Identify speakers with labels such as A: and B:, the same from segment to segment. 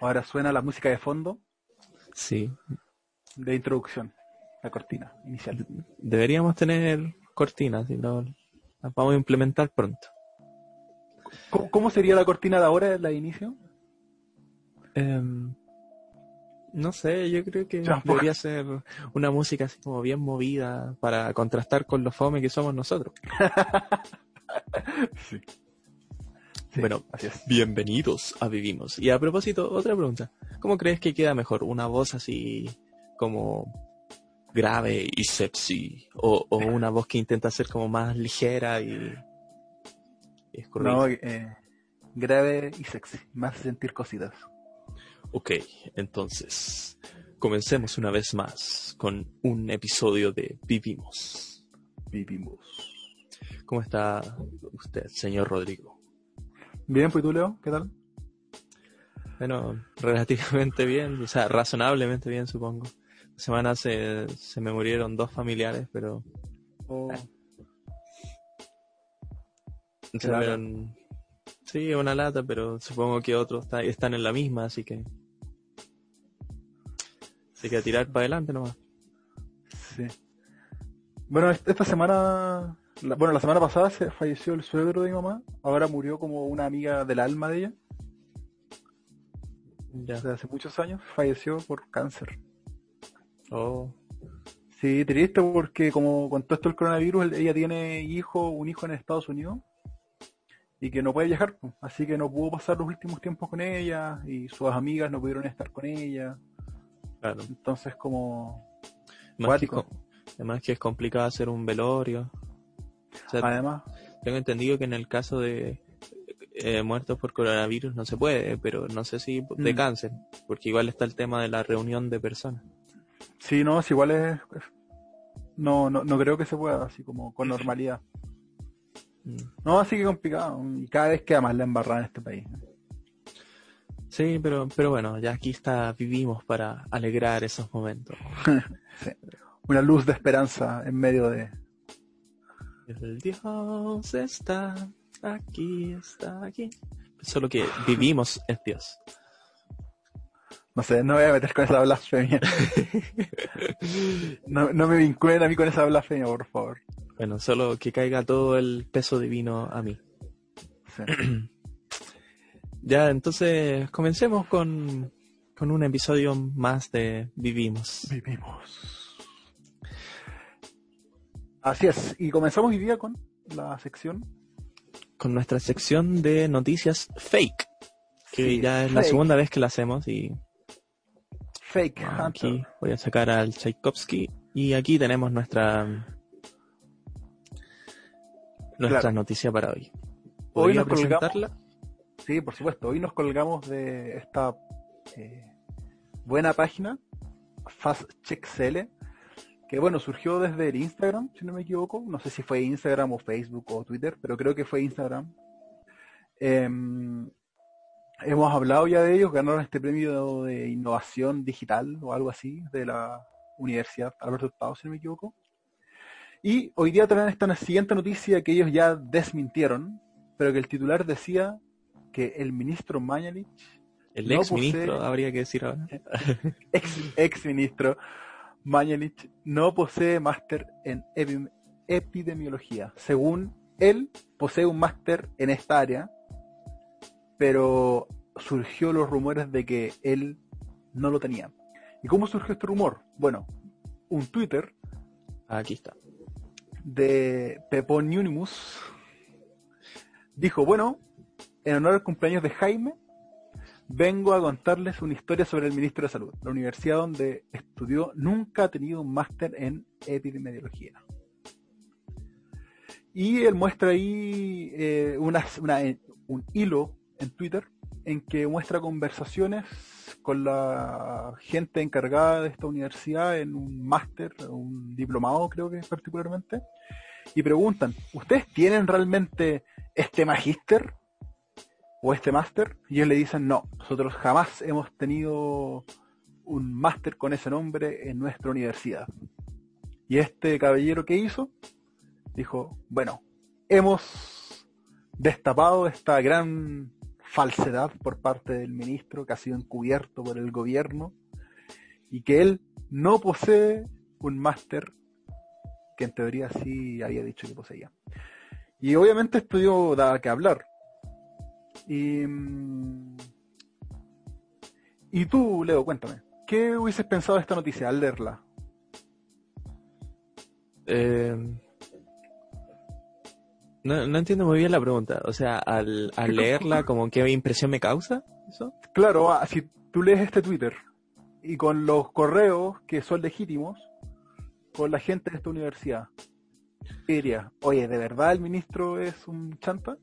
A: Ahora suena la música de fondo
B: Sí,
A: de introducción, la cortina inicial.
B: deberíamos tener cortinas y lo, las vamos a implementar pronto.
A: ¿Cómo, cómo sería la cortina de ahora, la de inicio?
B: Em, no sé, yo creo que debería ser una música así como bien movida para contrastar con lo fome que somos nosotros.
A: Sí.
B: Bueno,
A: así es.
B: bienvenidos a Vivimos. Y a propósito, otra pregunta. ¿Cómo crees que queda mejor? ¿Una voz así como grave y sexy? ¿O, o una voz que intenta ser como más ligera y, y?
A: No, eh, grave y sexy, más sentir cositas.
B: Ok, entonces, comencemos una vez más con un episodio de Vivimos.
A: Vivimos.
B: ¿Cómo está usted, señor Rodrigo?
A: Bien, pues tú, Leo, ¿qué tal?
B: Bueno, relativamente bien, o sea, razonablemente bien, supongo. La semana se, se me murieron dos familiares, pero
A: Oh,
B: se murieron- Sí, una lata, pero supongo que otros está- están en la misma, así que... Así que a tirar para adelante nomás.
A: sí. Bueno, est- esta semana, la- bueno, la semana pasada se falleció el suegro de mi mamá. Ahora murió como una amiga del alma de ella.
B: Ya.
A: Hace muchos años falleció por cáncer.
B: Oh,
A: Sí, triste porque como con todo esto del coronavirus, el- ella tiene hijo, un hijo en Estados Unidos y que no puede viajar, así que no pudo pasar los últimos tiempos con ella y sus amigas no pudieron estar con ella.
B: claro.
A: Entonces como
B: que, además que es complicado hacer un velorio. O sea,
A: además,
B: tengo entendido que en el caso de eh, muertos por coronavirus no se puede, pero no sé si de
A: Mm.
B: cáncer, porque igual está el tema de la reunión de personas.
A: sí, no, es igual es, es- no, no, no creo que se pueda así como con normalidad.
B: Mm.
A: No, así que complicado y cada vez queda más la embarrada en este país.
B: Sí, pero, pero bueno, ya aquí está, vivimos para alegrar esos momentos.
A: Sí. Una luz de esperanza en medio de...
B: El Dios está aquí, está aquí. Solo que vivimos es Dios.
A: No sé, no me voy a meter con esa blasfemia. No, no me vinculen a mí con esa blasfemia, por favor.
B: Bueno, solo que caiga todo el peso divino a mí.
A: Sí.
B: Ya, entonces comencemos con, con un episodio más de Vivimos.
A: Vivimos. Así es, y comenzamos hoy día con la sección.
B: Con nuestra sección de noticias fake, que
A: Sí,
B: ya es la segunda vez que la hacemos y
A: Fake
B: aquí
A: Hunter.
B: voy a sacar al Tchaikovsky y aquí tenemos nuestra nuestra
A: Claro.
B: noticia para hoy.
A: Hoy
B: ¿Podría
A: nos colgamos-
B: presentarla?
A: Sí, por supuesto. Hoy nos colgamos de esta eh, buena página, FastCheckCL, que bueno, surgió desde el Instagram, si no me equivoco. No sé si fue Instagram o Facebook o Twitter, pero creo que fue Instagram. Em, hemos hablado ya de ellos, ganaron este premio de innovación digital o algo así de la Universidad Alberto Hurtado, si no me equivoco. Y hoy día traen esta siguiente noticia que ellos ya desmintieron, pero que el titular decía que el ministro Mañalich,
B: El
A: No
B: ex ministro,
A: posee-
B: habría que decir ahora.
A: ex, ex ministro Mañalich, no posee máster en epi- epidemiología. Según él, posee un máster en esta área, pero surgió los rumores de que él no lo tenía. ¿Y cómo surgió este rumor? Bueno, un Twitter
B: Aquí está.
A: de Peponimus dijo, bueno, en honor al cumpleaños de Jaime, vengo a contarles una historia sobre el ministro de Salud. La universidad donde estudió nunca ha tenido un máster en epidemiología. Y él muestra ahí eh, eh, un hilo en Twitter en que muestra conversaciones con la gente encargada de esta universidad en un máster, un diplomado creo que particularmente, y preguntan, ¿ustedes tienen realmente este magíster o este máster? Y ellos le dicen, no, nosotros jamás hemos tenido un máster con ese nombre en nuestra universidad. Y este caballero que hizo, dijo, bueno, hemos destapado esta gran falsedad por parte del ministro que ha sido encubierto por el gobierno y que él no posee un máster que en teoría sí había dicho que poseía. Y obviamente esto dio que hablar. Y, mm, y tú, Leo, cuéntame, ¿qué hubieses pensado de esta noticia al leerla?
B: Eh, no, no, entiendo muy bien la pregunta. O sea, al, al leerla, como qué impresión me causa eso.
A: Claro, ah, si tú lees este Twitter y con los correos que son legítimos, con la gente de esta universidad, diría, oye, ¿de verdad el ministro es un chanta?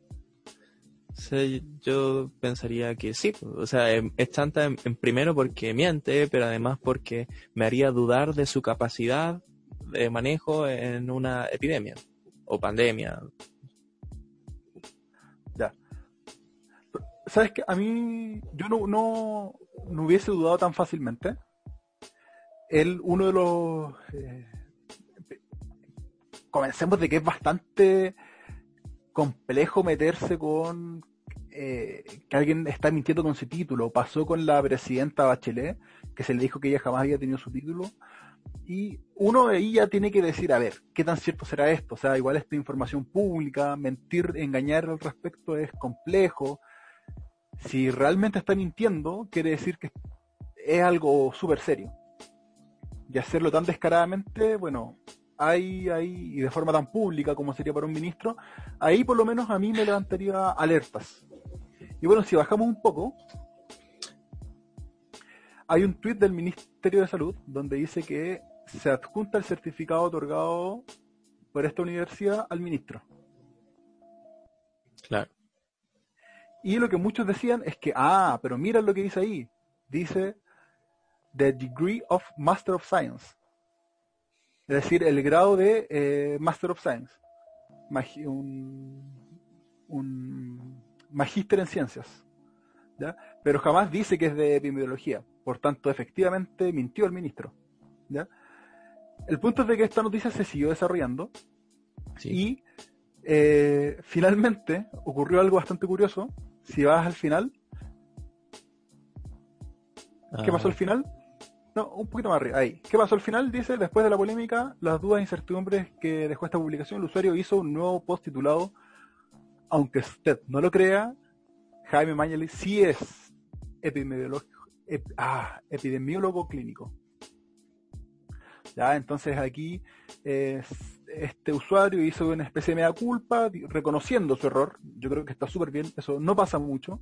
B: Yo pensaría que sí. O sea, em, es chanta en, primero porque miente, pero además porque me haría dudar de su capacidad de manejo en una epidemia o pandemia.
A: Ya. ¿Sabes que A mí, yo no, no, no hubiese dudado tan fácilmente. Él, uno de los... Eh, comencemos de que es bastante complejo meterse con eh, que alguien está mintiendo con su título. Pasó con la presidenta Bachelet, que se le dijo que ella jamás había tenido su título. Y uno de ahí ya tiene que decir, a ver, ¿qué tan cierto será esto? O sea, igual esta información pública, mentir, engañar al respecto es complejo. Si realmente está mintiendo, quiere decir que es algo súper serio. Y hacerlo tan descaradamente, bueno, hay ahí, y de forma tan pública como sería para un ministro, ahí por lo menos a mí me levantaría alertas. Y bueno, si bajamos un poco, hay un tuit del Ministerio de Salud donde dice que se adjunta el certificado otorgado por esta universidad al ministro.
B: Claro.
A: Y lo que muchos decían es que, ah, pero mira lo que dice ahí. Dice The Degree of Master of Science. Es decir, el grado de eh, Master of Science. un, un magíster en ciencias. ¿ya? Pero jamás dice que es de epidemiología. Por tanto, efectivamente mintió el ministro. ¿ya? El punto es de que esta noticia se siguió desarrollando y eh, finalmente ocurrió algo bastante curioso. Si vas al final, ¿qué pasó al ah. final? No, un poquito más arriba. Ahí. ¿Qué pasó al final? Dice, después de la polémica, las dudas e incertidumbres que dejó esta publicación, el usuario hizo un nuevo post titulado Aunque usted no lo crea, Jaime Mañali sí es epidemiólogo, ah, epidemiólogo clínico. Ya, entonces aquí este usuario hizo una especie de mea culpa, reconociendo su error. Yo creo que está súper bien, eso no pasa mucho.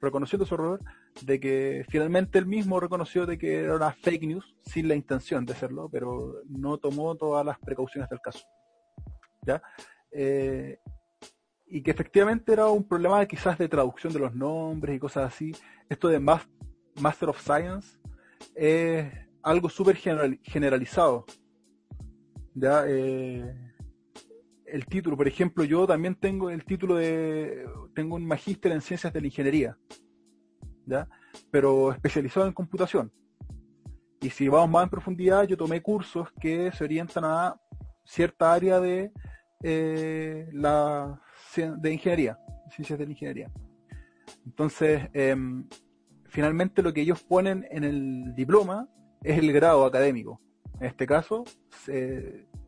A: Reconociendo su error de que finalmente él mismo reconoció de que era una fake news sin la intención de hacerlo, pero no tomó todas las precauciones del caso. ¿Ya? Eh, y que efectivamente era un problema quizás de traducción de los nombres y cosas así. Esto de Master of Science es algo súper generalizado. Ya, eh, el título, por ejemplo, yo también tengo el título de, tengo un magíster en ciencias de la ingeniería, ¿ya? pero especializado en computación. Y si vamos más en profundidad, yo tomé cursos que se orientan a cierta área de eh, la de ingeniería, ciencias de la ingeniería. Entonces, em, finalmente lo que ellos ponen en el diploma es el grado académico. En este caso,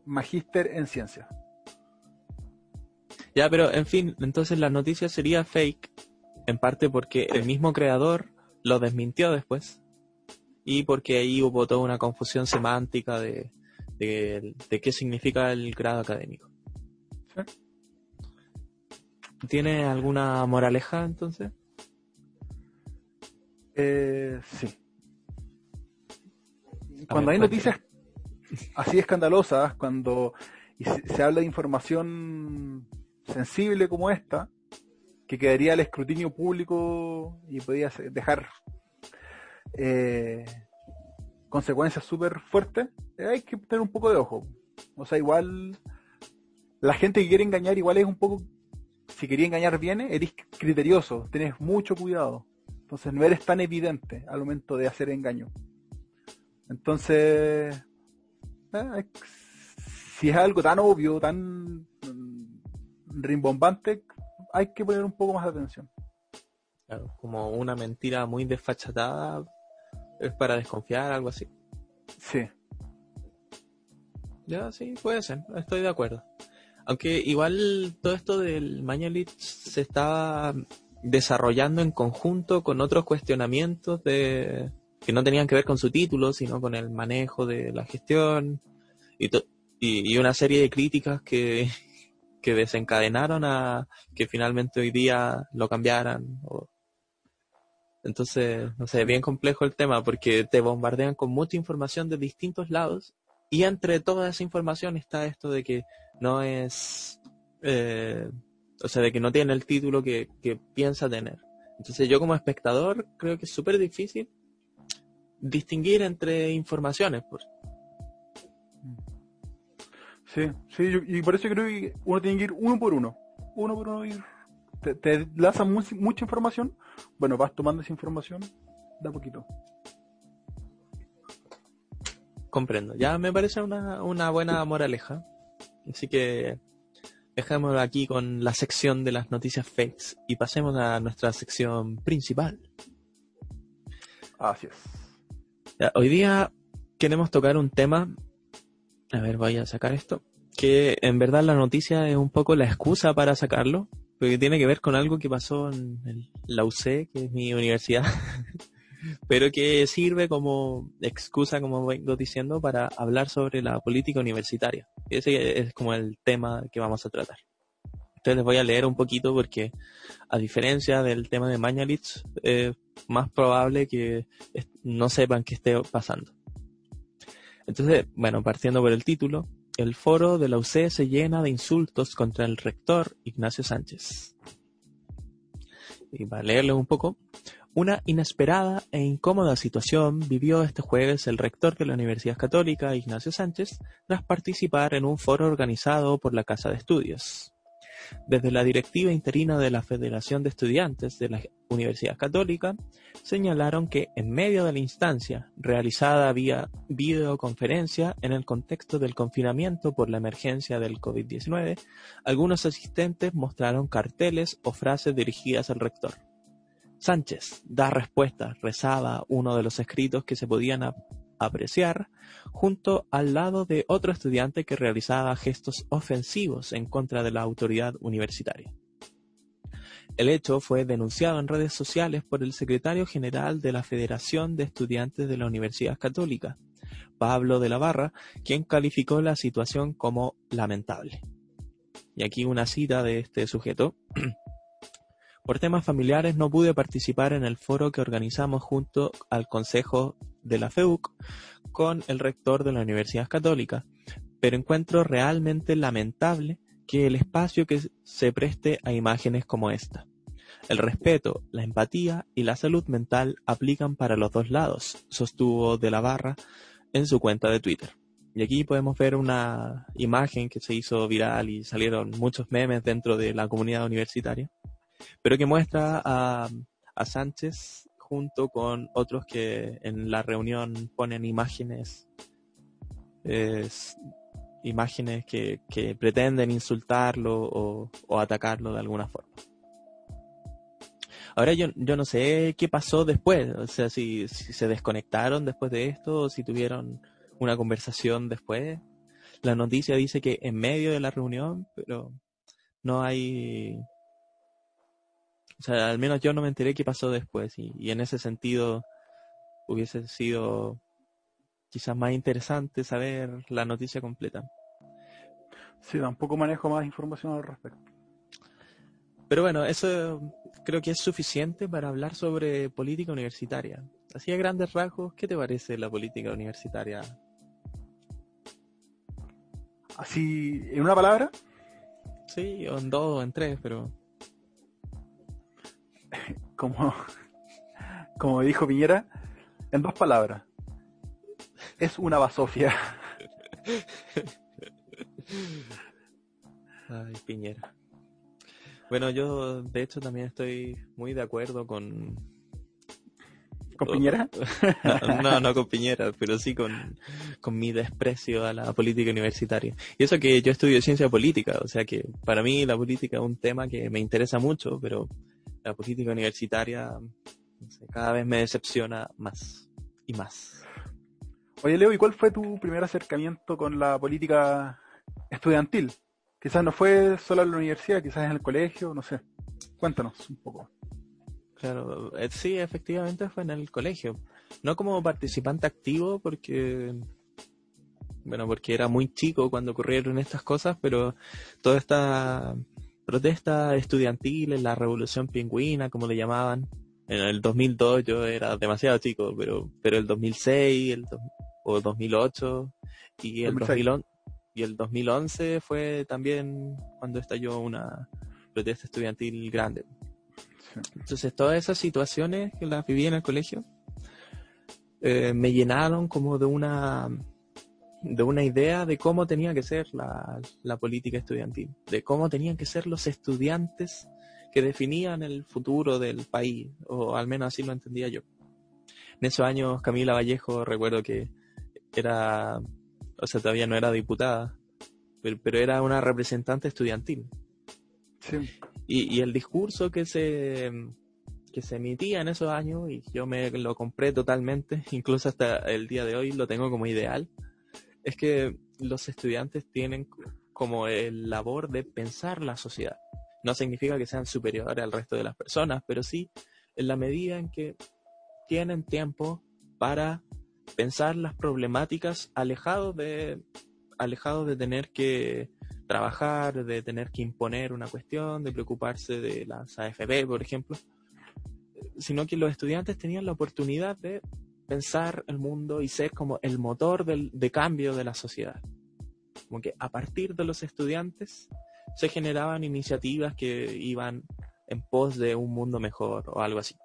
A: magíster en ciencias.
B: Ya, pero en fin, entonces la noticia sería fake, en parte porque el mismo creador lo desmintió después y porque ahí hubo toda una confusión semántica de, de, qué significa el grado académico. ¿Tiene alguna moraleja entonces?
A: Eh, sí. Cuando hay noticias así escandalosas, cuando se, habla de información sensible como esta, que quedaría al escrutinio público y podría dejar eh, consecuencias súper fuertes, eh, hay que tener un poco de ojo. O sea, igual la gente que quiere engañar igual es un poco si quería engañar bien, eres criterioso, tenés mucho cuidado. Entonces no eres tan evidente al momento de hacer engaño. Entonces, eh, si es algo tan obvio, tan mm, rimbombante, hay que poner un poco más de atención.
B: Claro, como una mentira muy desfachatada es para desconfiar, algo así.
A: Sí.
B: Ya, sí, puede ser, estoy de acuerdo. Aunque igual todo esto del Mañalich se estaba desarrollando en conjunto con otros cuestionamientos de que no tenían que ver con su título, sino con el manejo de la gestión y, y, una serie de críticas que, que desencadenaron a que finalmente hoy día lo cambiaran. Entonces, no sé, bien complejo el tema porque te bombardean con mucha información de distintos lados y entre toda esa información está esto de que no es, eh, o sea, de que no tiene el título que, piensa tener. Entonces yo como espectador creo que es súper difícil distinguir entre informaciones. Por...
A: Sí, sí, y por eso creo que uno tiene que ir uno por uno. Uno por uno ir. Te, te lanzan mucha información, bueno, vas tomando esa información de a poquito.
B: Comprendo. Ya me parece una, una buena moraleja. Así que dejémoslo aquí con la sección de las noticias fakes y pasemos a nuestra sección principal.
A: Así es.
B: hoy día queremos tocar un tema. A ver, voy a sacar esto. Que en verdad la noticia es un poco la excusa para sacarlo, porque tiene que ver con algo que pasó en la UC, que es mi universidad, pero que sirve como excusa, como vengo diciendo, para hablar sobre la política universitaria. Ese es como el tema que vamos a tratar. Entonces les voy a leer un poquito porque, a diferencia del tema de Mañalich, es más probable que no sepan qué esté pasando. Entonces, bueno, partiendo por el título, el foro de la UC se llena de insultos contra el rector Ignacio Sánchez. Y para leerle un poco, una inesperada e incómoda situación vivió este jueves el rector de la Universidad Católica, Ignacio Sánchez, tras participar en un foro organizado por la Casa de Estudios. Desde la directiva interina de la Federación de Estudiantes de la Universidad Católica, señalaron que en medio de la instancia, realizada vía videoconferencia en el contexto del confinamiento por la emergencia del COVID-19, algunos asistentes mostraron carteles o frases dirigidas al rector. Sánchez da respuesta, rezaba uno de los escritos que se podían apreciar junto al lado de otro estudiante que realizaba gestos ofensivos en contra de la autoridad universitaria. El hecho fue denunciado en redes sociales por el secretario general de la Federación de Estudiantes de la Universidad Católica, Pablo de la Barra, quien calificó la situación como lamentable. Y aquí una cita de este sujeto. Por temas familiares no pude participar en el foro que organizamos junto al Consejo de la FEUC con el rector de la Universidad Católica, pero encuentro realmente lamentable que el espacio que se preste a imágenes como esta. El respeto, la empatía y la salud mental aplican para los dos lados, sostuvo de la barra en su cuenta de Twitter. Y aquí podemos ver una imagen que se hizo viral y salieron muchos memes dentro de la comunidad universitaria pero que muestra a, Sánchez junto con otros que en la reunión ponen imágenes, imágenes que, pretenden insultarlo o, atacarlo de alguna forma. Ahora yo, yo no sé qué pasó después, o sea, si, si se desconectaron después de esto o si tuvieron una conversación después. La noticia dice que en medio de la reunión, pero no hay o sea, al menos yo no me enteré qué pasó después y, en ese sentido hubiese sido quizás más interesante saber la noticia completa.
A: Sí, tampoco manejo más información al respecto.
B: Pero bueno, eso creo que es suficiente para hablar sobre política universitaria. Así a grandes rasgos, ¿qué te parece la política universitaria?
A: Así, en una palabra.
B: Sí, o en dos o en tres, pero
A: como, como dijo Piñera, en dos palabras. Es una basofia.
B: Ay, Piñera. Bueno, yo de hecho también estoy muy de acuerdo con...
A: ¿Con Piñera?
B: No, no, con Piñera, pero sí con, con mi desprecio a la política universitaria. Y eso que yo estudio ciencia política, o sea que para mí la política es un tema que me interesa mucho, pero la política universitaria no sé, cada vez me decepciona más y más.
A: Oye, Leo, ¿y cuál fue tu primer acercamiento con la política estudiantil? Quizás no fue solo en la universidad, quizás en el colegio, no sé. Cuéntanos un poco.
B: Claro, eh, sí, efectivamente fue en el colegio. No como participante activo, porque bueno, porque era muy chico cuando ocurrieron estas cosas, pero toda esta protesta estudiantil, la revolución pingüina, como le llamaban, en el 2002 yo era demasiado chico, pero pero el 2006 el o 2008 y el 2011 y el 2011 fue también cuando estalló una protesta estudiantil grande. Entonces todas esas situaciones que las viví en el colegio eh, me llenaron como de una de una idea de cómo tenía que ser la, la, política estudiantil, de cómo tenían que ser los estudiantes que definían el futuro del país, o al menos así lo entendía yo. En esos años Camila Vallejo recuerdo que era, o sea, todavía no era diputada, pero, pero era una representante estudiantil.
A: Sí.
B: Y, y el discurso que se, que se emitía en esos años, y yo me lo compré totalmente, incluso hasta el día de hoy lo tengo como ideal, es que los estudiantes tienen como el labor de pensar la sociedad. No significa que sean superiores al resto de las personas, pero sí en la medida en que tienen tiempo para pensar las problemáticas alejados de de tener que trabajar, de tener que imponer una cuestión, de preocuparse de las AFP, por ejemplo, sino que los estudiantes tenían la oportunidad de pensar el mundo y ser como el motor del, de cambio de la sociedad. Como que a partir de los estudiantes se generaban iniciativas que iban en pos de un mundo mejor o algo así.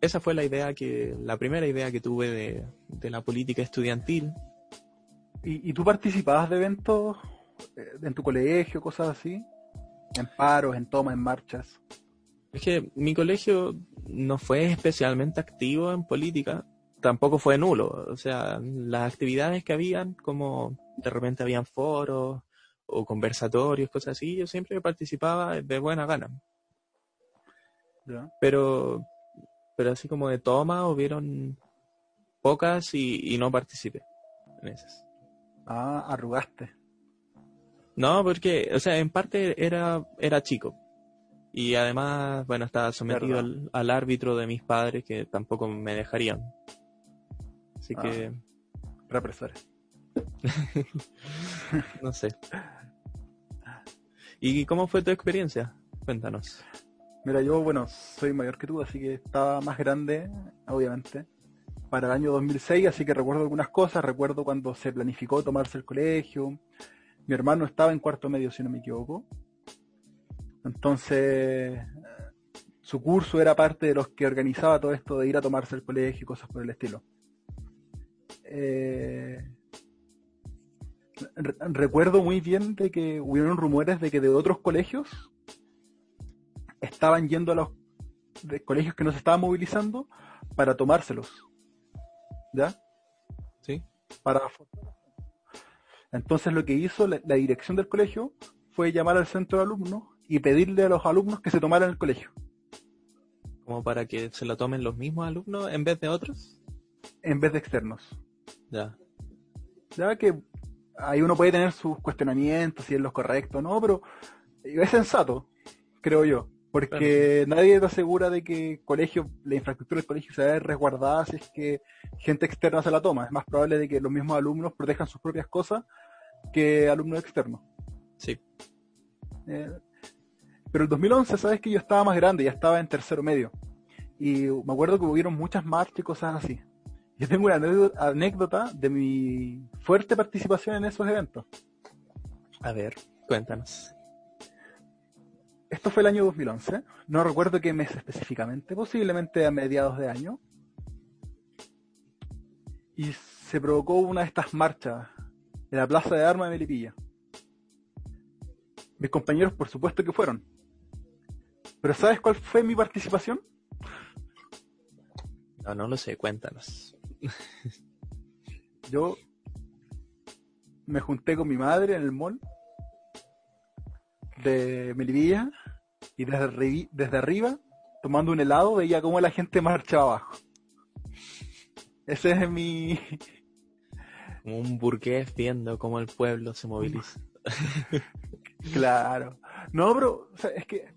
B: Esa fue la idea que, la primera idea que tuve de, de la política estudiantil.
A: ¿Y, ¿Y, tú participabas de eventos eh, en tu colegio, cosas así? ¿En paros, en tomas, en marchas?
B: Es que mi colegio no fue especialmente activo en política, tampoco fue nulo. O sea, las actividades que habían, como de repente habían foros o conversatorios, cosas así, yo siempre participaba de buena gana. Pero, pero así como de toma, hubieron pocas y, y no participé en esas.
A: Ah, arrugaste.
B: No, porque, o sea, en parte era, era chico. Y además, bueno, estaba sometido al, al, árbitro de mis padres que tampoco me dejarían. Así
A: Ah.
B: que,
A: Represores.
B: no sé. ¿Y cómo fue tu experiencia? Cuéntanos.
A: Mira, yo, bueno, soy mayor que tú, así que estaba más grande, obviamente, para el año 2006, así que recuerdo algunas cosas, recuerdo cuando se planificó tomarse el colegio, mi hermano estaba en cuarto medio, si no me equivoco, entonces su curso era parte de los que organizaba todo esto de ir a tomarse el colegio y cosas por el estilo. Eh, re- recuerdo muy bien de que hubieron rumores de que de otros colegios estaban yendo a los de colegios que no se estaban movilizando para tomárselos. ¿Ya?
B: ¿Sí?
A: Para entonces lo que hizo la, la dirección del colegio fue llamar al centro de alumnos y pedirle a los alumnos que se tomaran el colegio,
B: Como para que se lo tomen los mismos alumnos en vez de otros.
A: en vez de externos.
B: Ya.
A: Ya que ahí uno puede tener sus cuestionamientos, si es lo correcto o no, pero es sensato, creo yo. Porque nadie te asegura de que colegio, la infraestructura del colegio se ver resguardada si es que gente externa se la toma. Es más probable de que los mismos alumnos protejan sus propias cosas que alumnos externos.
B: Sí.
A: Eh, pero el 2011, sabes que yo estaba más grande, ya estaba en tercero medio. Y me acuerdo que hubieron muchas marchas y cosas así. Yo tengo una anécdota- de mi fuerte participación en esos eventos.
B: A ver, cuéntanos.
A: Esto fue el año 2011, no recuerdo qué mes específicamente, posiblemente a mediados de año. Y se provocó una de estas marchas en la Plaza de Armas de Melipilla. Mis compañeros, por supuesto que fueron. Pero ¿sabes cuál fue mi participación?
B: No, no lo sé, cuéntanos.
A: Yo me junté con mi madre en el mall de Melipilla y desde, desde arriba, tomando un helado, veía cómo la gente marchaba abajo. Ese es mi...
B: Como un burgués viendo cómo el pueblo se moviliza.
A: claro. No, pero es que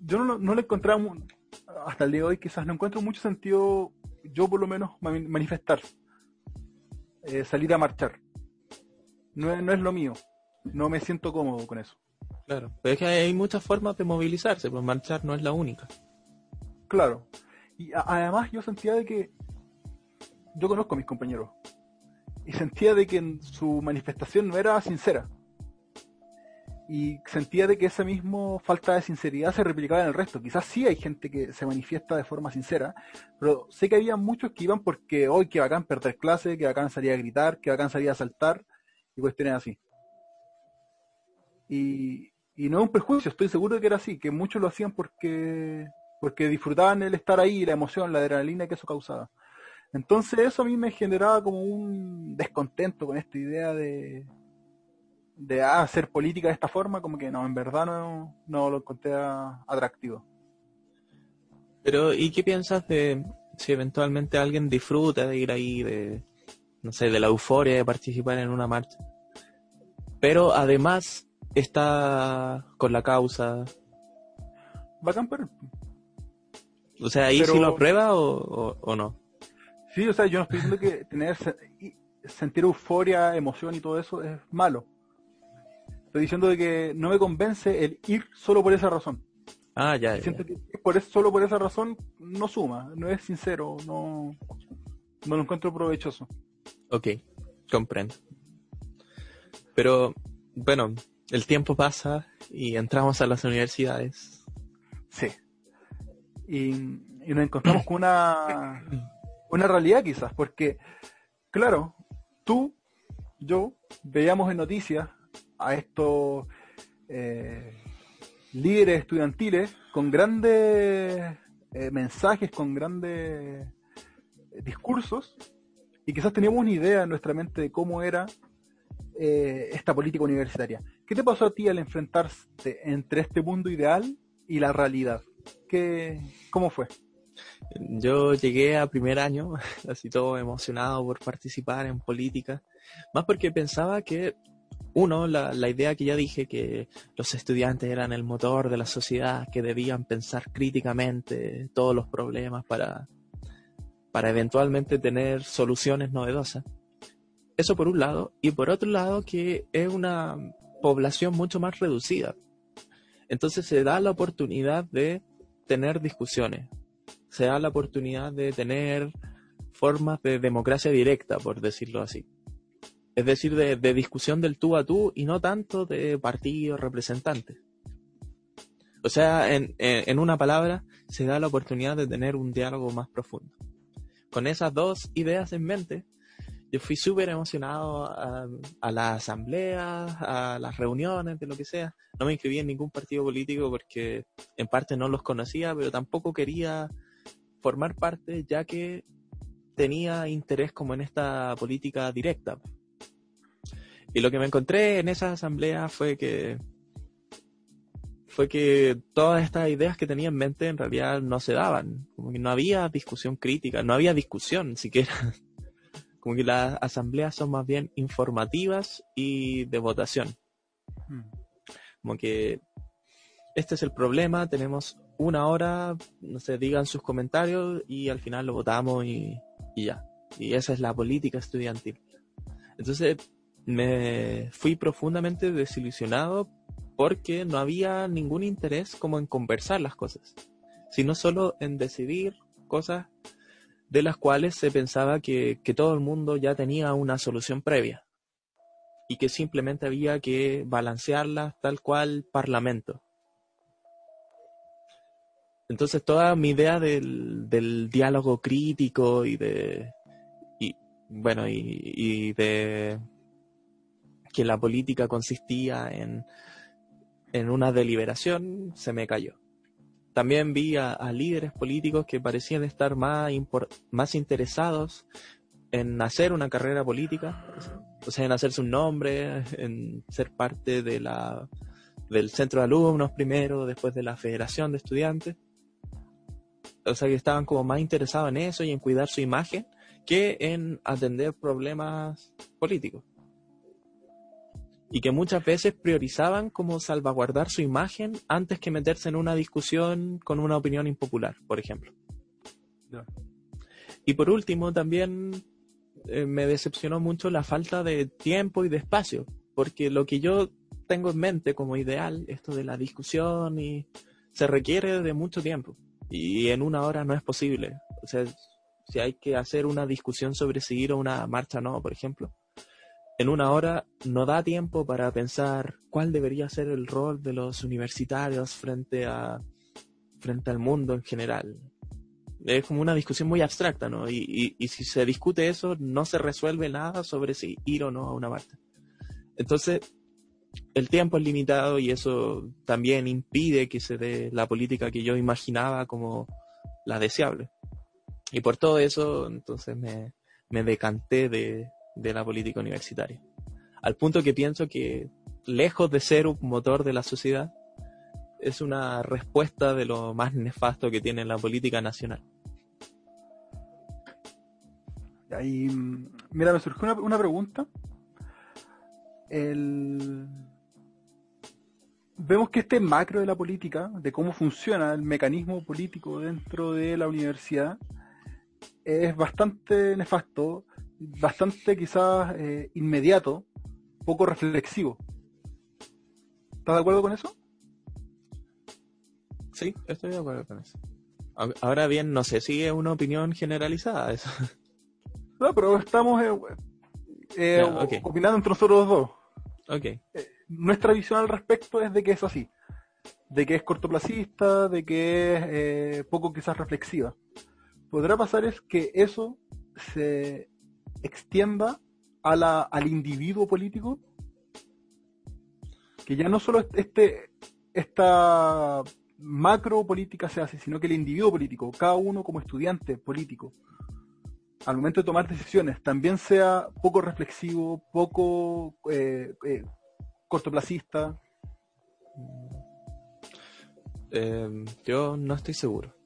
A: yo no, no le encontraba, hasta el día de hoy quizás no encuentro mucho sentido, yo por lo menos, manifestar, eh, salir a marchar. No, no es lo mío. No me siento cómodo con eso.
B: Claro, pero es que hay muchas formas de movilizarse, pues marchar no es la única.
A: Claro. Y además yo sentía de que yo conozco a mis compañeros y sentía de que su manifestación no era sincera. Y sentía de que esa misma falta de sinceridad se replicaba en el resto. Quizás sí hay gente que se manifiesta de forma sincera, pero sé que había muchos que iban porque hoy que bacán perder clase, que bacán salir a gritar, que bacán salir a saltar y cuestiones así. Y, y no es un prejuicio, estoy seguro de que era así, que muchos lo hacían porque, porque disfrutaban el estar ahí, la emoción, la adrenalina que eso causaba. Entonces eso a mí me generaba como un descontento con esta idea de, de ah, hacer política de esta forma, como que no, en verdad no, no lo encontré atractivo.
B: Pero, ¿y qué piensas de si eventualmente alguien disfruta de ir ahí, de, no sé, de la euforia de participar en una marcha? Pero además está con la causa.
A: Bacán, pero...
B: O sea, ¿ahí sí lo aprueba o, o, no?
A: Sí, o sea, yo no estoy diciendo que tener sentir euforia, emoción y todo eso es malo. Estoy diciendo de que no me convence el ir solo por esa razón.
B: Ah, ya.
A: Siento que por eso, solo por esa razón no suma, no es sincero, no, no lo encuentro provechoso.
B: Ok, comprendo. Pero, bueno, el tiempo pasa y entramos a las universidades.
A: Sí. Y, nos encontramos con una, una realidad quizás, porque, claro, tú, yo, veíamos en noticias a estos eh, líderes estudiantiles con grandes eh, mensajes, con grandes discursos, y quizás teníamos una idea en nuestra mente de cómo era eh, esta política universitaria. ¿Qué te pasó a ti al enfrentarte entre este mundo ideal y la realidad? ¿Qué, ¿Cómo fue?
B: Yo llegué a primer año, así todo emocionado por participar en política, más porque pensaba que, uno, la, la, idea que ya dije, que los estudiantes eran el motor de la sociedad, que debían pensar críticamente todos los problemas para, para eventualmente tener soluciones novedosas. Eso por un lado. Y por otro lado, que es una población mucho más reducida. Entonces se da la oportunidad de tener discusiones. Se da la oportunidad de tener formas de democracia directa, por decirlo así. Es decir, de, discusión del tú a tú y no tanto de partidos representantes. O sea, en, en, una palabra, se da la oportunidad de tener un diálogo más profundo. Con esas dos ideas en mente, yo fui súper emocionado a, a las asambleas, a las reuniones, de lo que sea. No me inscribí en ningún partido político porque en parte no los conocía, pero tampoco quería formar parte ya que tenía interés como en esta política directa. Y lo que me encontré en esa asamblea fue que fue que todas estas ideas que tenía en mente en realidad no se daban, como que no había discusión crítica, no había discusión siquiera como que las asambleas son más bien informativas y de votación. Hmm. Como que este es el problema, tenemos una hora, no sé, digan sus comentarios y al final lo votamos y, y ya. Y esa es la política estudiantil. Entonces me fui profundamente desilusionado porque no había ningún interés como en conversar las cosas, sino solo en decidir cosas de las cuales se pensaba que, todo el mundo ya tenía una solución previa y que simplemente había que balancearlas tal cual parlamento. Entonces toda mi idea del, diálogo crítico y de y, bueno y, de que la política consistía en, en una deliberación se me cayó también vi a, líderes políticos que parecían estar más, más interesados en hacer una carrera política, o sea, en hacerse un nombre, en ser parte de la, del centro de alumnos primero, después de la federación de estudiantes. O sea que estaban como más interesados en eso y en cuidar su imagen que en atender problemas políticos. Y que muchas veces priorizaban como salvaguardar su imagen antes que meterse en una discusión con una opinión impopular, por ejemplo. Y por último, también eh, me decepcionó mucho la falta de tiempo y de espacio, porque lo que yo tengo en mente como ideal, esto de la discusión, y se requiere de mucho tiempo. Y en una hora no es posible. O sea, si hay que hacer una discusión sobre si ir a una marcha o no, por ejemplo, en una hora no da tiempo para pensar cuál debería ser el rol de los universitarios frente a frente al mundo en general. Es como una discusión muy abstracta, ¿no? Y, y si se discute eso, no se resuelve nada sobre si ir o no a una marcha. Entonces, el tiempo es limitado y eso también impide que se dé la política que yo imaginaba como la deseable. Y por todo eso, entonces me, decanté de, la política universitaria. Al punto que pienso que, lejos de ser un motor de la sociedad, es una respuesta de lo más nefasto que tiene la política nacional.
A: Ahí, mira, me surgió una, una pregunta el... vemos que este macro de la política, de cómo funciona el mecanismo político dentro de la universidad, es bastante nefasto, bastante quizás eh, inmediato, poco reflexivo. ¿Estás de acuerdo con eso?
B: Sí, estoy de acuerdo con eso. Ahora bien, no sé si es una opinión generalizada eso.
A: No, pero estamos eh, eh, opinando entre nosotros dos.
B: Okay.
A: Eh, nuestra visión al respecto es de que es así, de que es cortoplacista, de que es eh, poco quizás reflexiva. Podrá pasar es que eso se extienda a la, al individuo político, que ya no solo este, esta macro política se hace, sino que el individuo político, cada uno como estudiante político, al momento de tomar decisiones también sea poco reflexivo, poco eh, eh, cortoplacista?
B: Em, yo no estoy seguro.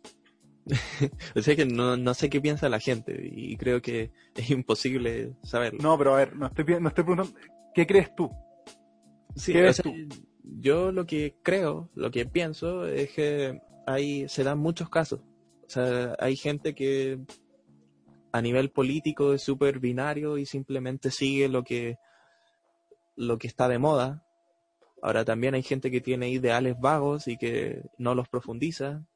B: o sea que no, sé qué piensa la gente y creo que es imposible saberlo.
A: No, pero a ver, no estoy, no estoy preguntando, ¿qué crees tú?
B: Sí, ¿Qué tú? Yo lo que creo, lo que pienso es que hay, se dan muchos casos. O sea, hay gente que a nivel político es súper binario y simplemente sigue lo que, lo que está de moda. Ahora también hay gente que tiene ideales vagos y que no los profundiza.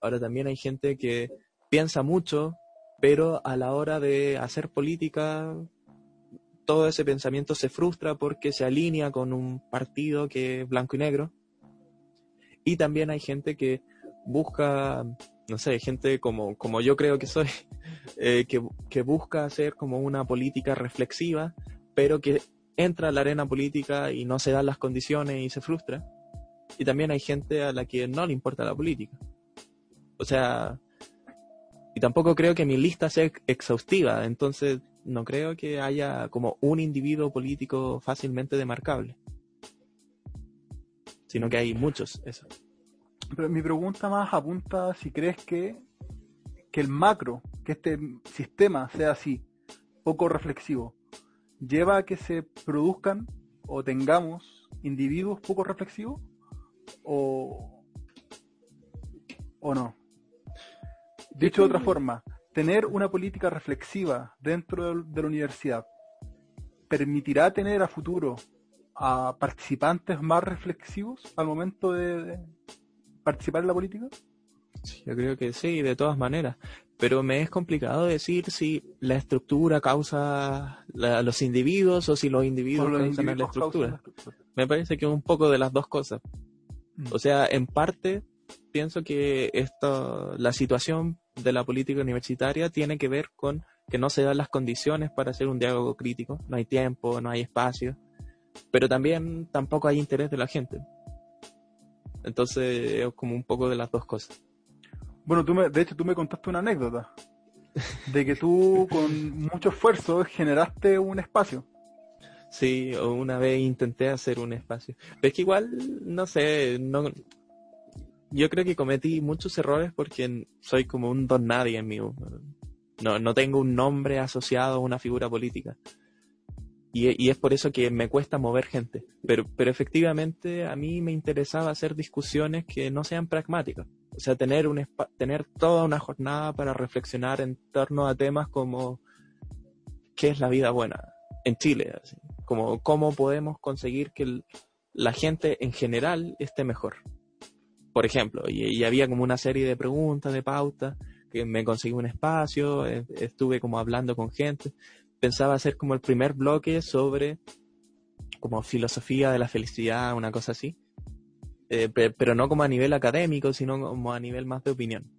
B: Ahora también hay gente que piensa mucho, pero a la hora de hacer política, todo ese pensamiento se frustra porque se alinea con un partido que es blanco y negro. Y también hay gente que busca no sé, gente como, como yo creo que soy, eh, que, busca hacer como una política reflexiva, pero que entra a la arena política y no se dan las condiciones y se frustra. Y también hay gente a la que no le importa la política. O sea, y tampoco creo que mi lista sea exhaustiva, entonces no creo que haya como un individuo político fácilmente demarcable, sino que hay muchos, eso.
A: Pero mi pregunta más apunta si crees que, que el macro, que este sistema sea así, poco reflexivo, lleva a que se produzcan o tengamos individuos poco reflexivos o, o no. Dicho de otra forma, tener una política reflexiva dentro de la universidad permitirá tener a futuro a participantes más reflexivos al momento de, participar en la política?
B: yo creo que sí, de todas maneras. Pero me es complicado decir si la estructura causa a los individuos o si los individuos, causan la estructura. Me parece que un poco de las dos cosas. Mm. O sea, en parte pienso que esto, la situación de la política universitaria tiene que ver con que no se dan las condiciones para hacer un diálogo crítico. No hay tiempo, no hay espacio. Pero también tampoco hay interés de la gente. Entonces es como un poco de las dos cosas.
A: Bueno, tú me, de hecho tú me contaste una anécdota de que tú con mucho esfuerzo generaste un espacio.
B: Sí, una vez intenté hacer un espacio. Pero es que igual, no sé, no, yo creo que cometí muchos errores porque soy como un don nadie en mí. No, no tengo un nombre asociado a una figura política. Y, es por eso que me cuesta mover gente. Pero, pero efectivamente a mí me interesaba hacer discusiones que no sean pragmáticas. O sea, tener, un tener toda una jornada para reflexionar en torno a temas como qué es la vida buena en Chile. Como cómo podemos conseguir que la gente en general esté mejor. Por ejemplo, y, había como una serie de preguntas, de pautas, que me conseguí un espacio, e, estuve como hablando con gente pensaba hacer como el primer bloque sobre como filosofía de la felicidad, una cosa así. Eh, pero no como a nivel académico, sino como a nivel más de opinión.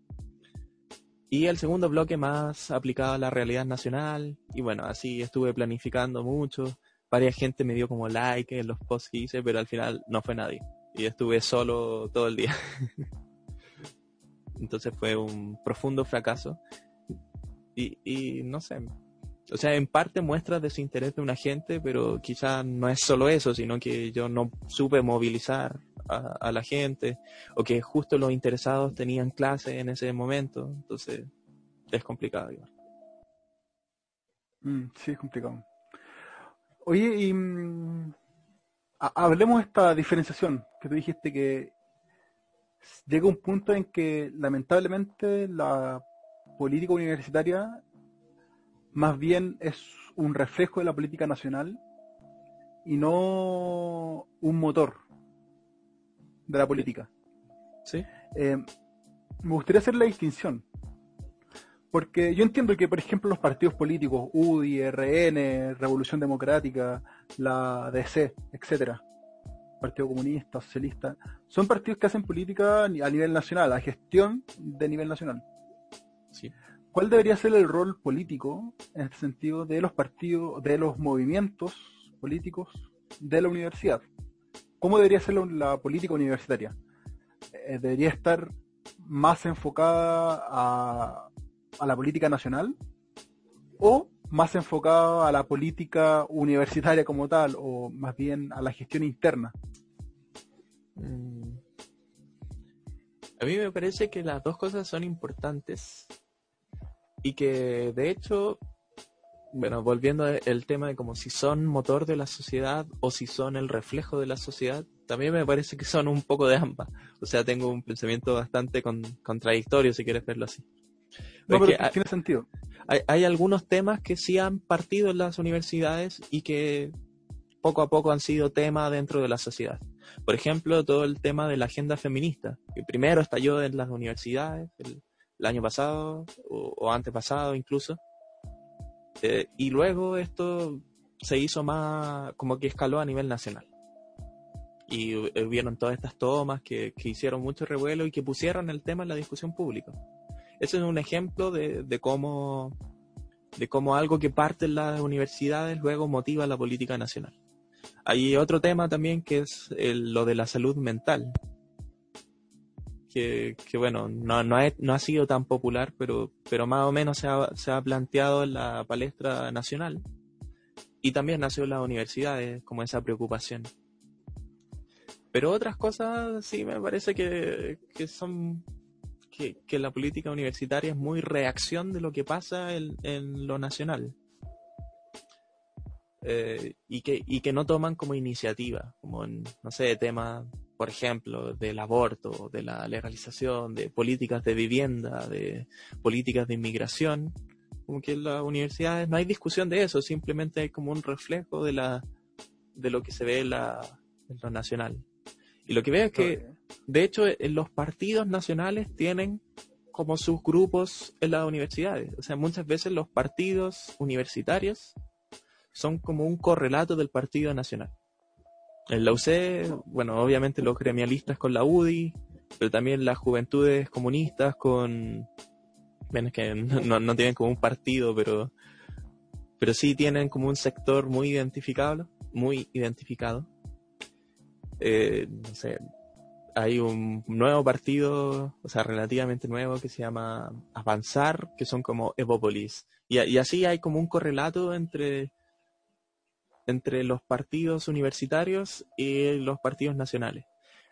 B: Y el segundo bloque más aplicado a la realidad nacional. Y bueno, así estuve planificando mucho. Varias gente me dio como like en los posts que hice, pero al final no fue nadie. Y estuve solo todo el día. Entonces fue un profundo fracaso. Y, y no sé, o sea, en parte muestra desinterés de una gente, pero quizás no es solo eso, sino que yo no supe movilizar a, la gente, o que justo los interesados tenían clase en ese momento, entonces es complicado.
A: Mm, sí, es complicado. Oye, y mm, hablemos de esta diferenciación, que tú dijiste que llega un punto en que lamentablemente la política universitaria más bien es un reflejo de la política nacional y no un motor de la política.
B: Sí.
A: Eh, me gustaría hacer la distinción. Porque yo entiendo que, por ejemplo, los partidos políticos, UDI, RN, Revolución Democrática, la DC, etcétera, Partido Comunista, Socialista, son partidos que hacen política a nivel nacional, a gestión de nivel nacional.
B: Sí.
A: ¿Cuál debería ser el rol político en este sentido de los partidos, de los movimientos políticos de la universidad? ¿Cómo debería ser la, política universitaria? Eh, ¿Debería estar más enfocada a, la política nacional o más enfocada a la política universitaria como tal o más bien a la gestión interna? Mm.
B: A mí me parece que las dos cosas son importantes y que de hecho, bueno, volviendo al tema de como si son motor de la sociedad o si son el reflejo de la sociedad, también me parece que son un poco de ambas. O sea, tengo un pensamiento bastante contradictorio, si quieres verlo así.
A: No, pero tiene sentido.
B: Hay, hay algunos temas que sí han partido en las universidades y que poco a poco han sido tema dentro de la sociedad. Por ejemplo, todo el tema de la agenda feminista, que primero estalló en las universidades, el, el año pasado o, antepasado incluso. Eh, y luego esto se hizo más como que escaló a nivel nacional. Y hubieron todas estas tomas que, hicieron mucho revuelo y que pusieron el tema en la discusión pública. Ese es un ejemplo de, de cómo de cómo algo que parte en las universidades luego motiva la política nacional. Hay otro tema también que es lo de la salud mental, que, bueno, no, no, no, ha sido tan popular, pero, pero más o menos se ha, se ha planteado en la palestra nacional. Y también nació en las universidades como esa preocupación. Pero otras cosas sí me parece que, que son que, que, la política universitaria es muy reacción de lo que pasa en, en lo nacional. Eh, y, que, y que no toman como iniciativa, como en, no sé, temas por ejemplo, del aborto, de la legalización, de políticas de vivienda, de políticas de inmigración, como que en las universidades no hay discusión de eso, simplemente hay como un reflejo de la de lo que se ve en, la, en lo nacional. Y lo que veo es que, de hecho, los partidos nacionales tienen como sus grupos en las universidades. O sea, muchas veces los partidos universitarios son como un correlato del partido nacional. En la UC, bueno, obviamente los gremialistas con la UDI, pero también las juventudes comunistas con... Bueno, es que no, tienen como un partido, pero, pero sí tienen como un sector muy identificable, muy identificado. Eh, no sé, hay un nuevo partido, o sea, relativamente nuevo, que se llama Avanzar, que son como Evopolis. Y, así hay como un correlato entre entre los partidos universitarios y los partidos nacionales.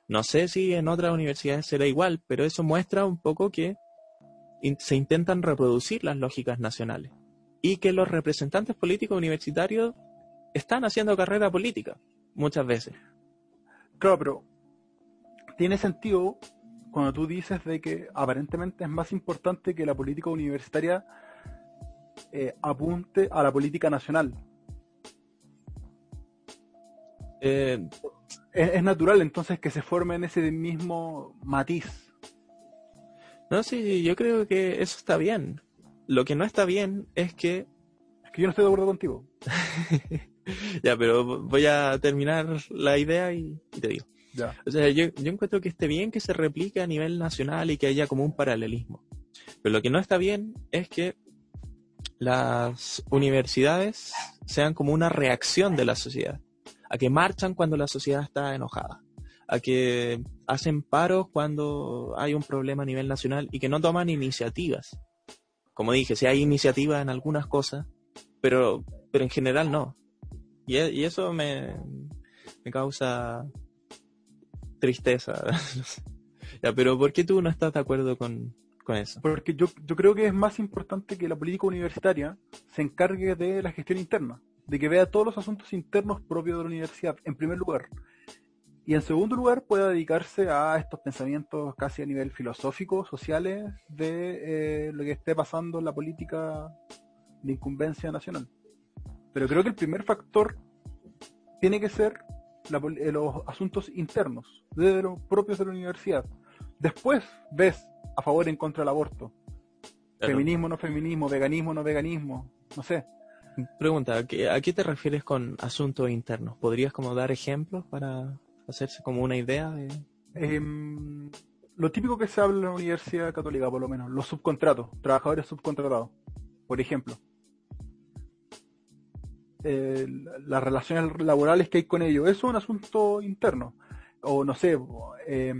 B: No sé si en otras universidades será igual, pero eso muestra un poco que se intentan reproducir las lógicas nacionales y que los representantes políticos universitarios están haciendo carrera política muchas veces.
A: Claro, tiene sentido cuando tú dices de que aparentemente es más importante que la política universitaria eh, apunte a la política nacional. Eh, es, natural entonces que se forme en ese mismo matiz.
B: No, sí, yo creo que eso está bien. Lo que no está bien es que...
A: Es que yo no estoy de acuerdo contigo.
B: ya, pero voy a terminar la idea y, te digo. O sea, yo, encuentro que esté bien que se replique a nivel nacional y que haya como un paralelismo. Pero lo que no está bien es que las universidades sean como una reacción de la sociedad, a que marchan cuando la sociedad está enojada, a que hacen paros cuando hay un problema a nivel nacional y que no toman iniciativas. Como dije, si hay iniciativas en algunas cosas, pero, pero en general no. Y, y eso me, me causa tristeza. pero ¿por qué tú no estás de acuerdo con, con eso?
A: Porque yo, yo creo que es más importante que la política universitaria se encargue de la gestión interna, de que vea todos los asuntos internos propios de la universidad, en primer lugar. Y en segundo lugar, pueda dedicarse a estos pensamientos casi a nivel filosófico, sociales, de eh, lo que esté pasando en la política de incumbencia nacional. Pero creo que el primer factor tiene que ser eh, los asuntos internos, de los propios de la universidad. Después ves a favor y en contra del aborto. Feminismo, no feminismo, veganismo, no veganismo, no sé.
B: Pregunta, ¿a qué, te refieres con asuntos internos? ¿Podrías como dar ejemplos para hacerse como una idea de...?
A: Em, lo típico que se habla en la Universidad Católica, por lo menos, los subcontratos, trabajadores subcontratados, por ejemplo. Las relaciones laborales que hay con ellos, eso es un asunto interno. O no sé, eh,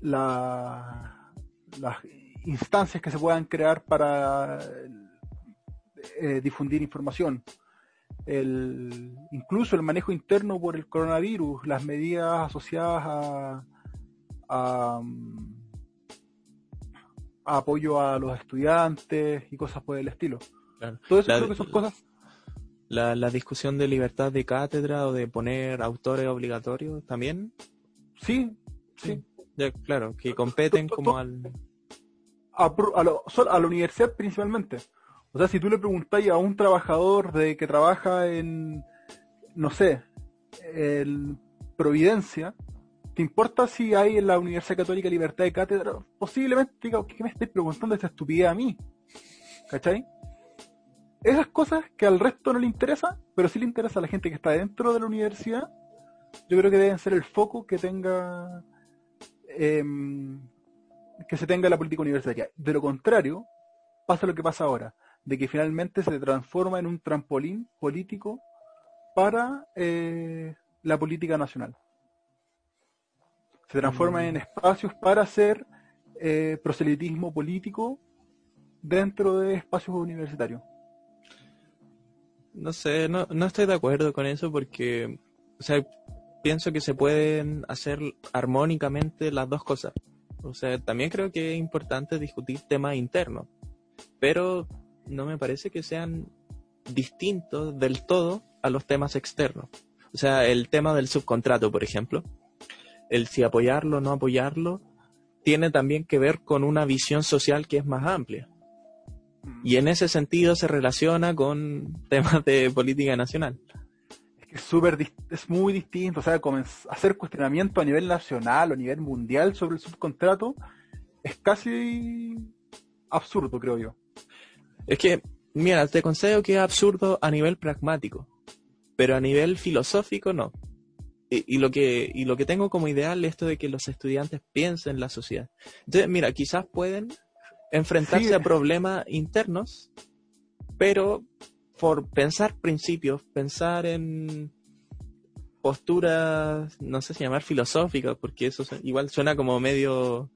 A: la, las instancias que se puedan crear para eh, difundir información. El, incluso el manejo interno por el coronavirus, las medidas asociadas a, a, apoyo a los estudiantes y cosas por el estilo. Todo eso creo que son cosas.
B: La, la discusión de libertad de cátedra o de poner autores obligatorios también.
A: Sí, sí
B: claro, que competen como al...
A: A, la universidad principalmente. O sea, si tú le preguntáis a un trabajador de que trabaja en, no sé, en Providencia, ¿te importa si hay en la Universidad Católica libertad de cátedra? Posiblemente diga, ¿qué me estáis preguntando esta estupidez a mí? ¿Cachai? Esas cosas que al resto no le interesa, pero sí le interesa a la gente que está dentro de la universidad, yo creo que deben ser el foco que tenga Em, que se tenga la política universitaria. De lo contrario, pasa lo que pasa ahora, de que finalmente se transforma en un trampolín político para eh, la política nacional. Se transforma en mm. espacios para hacer eh, proselitismo político dentro de espacios universitarios.
B: No sé, no, no estoy de acuerdo con eso porque, o sea, pienso que se pueden hacer armónicamente las dos cosas. O sea, también creo que es importante discutir temas internos, pero no me parece que sean distintos del todo a los temas externos. O sea, el tema del subcontrato, por ejemplo, el si apoyarlo o no apoyarlo, tiene también que ver con una visión social que es más amplia. Y en ese sentido se relaciona con temas de política nacional
A: es súper es muy distinto, o sea, hacer cuestionamiento a nivel nacional o a nivel mundial sobre el subcontrato es casi absurdo, creo yo.
B: Es que, mira, te concedo que es absurdo a nivel pragmático, pero a nivel filosófico no. Y, lo que y lo que tengo como ideal es esto de que los estudiantes piensen la sociedad. Entonces, mira, quizás pueden enfrentarse a problemas internos, pero por pensar principios, pensar en posturas, no sé si llamar filosóficas, porque eso igual suena como medio,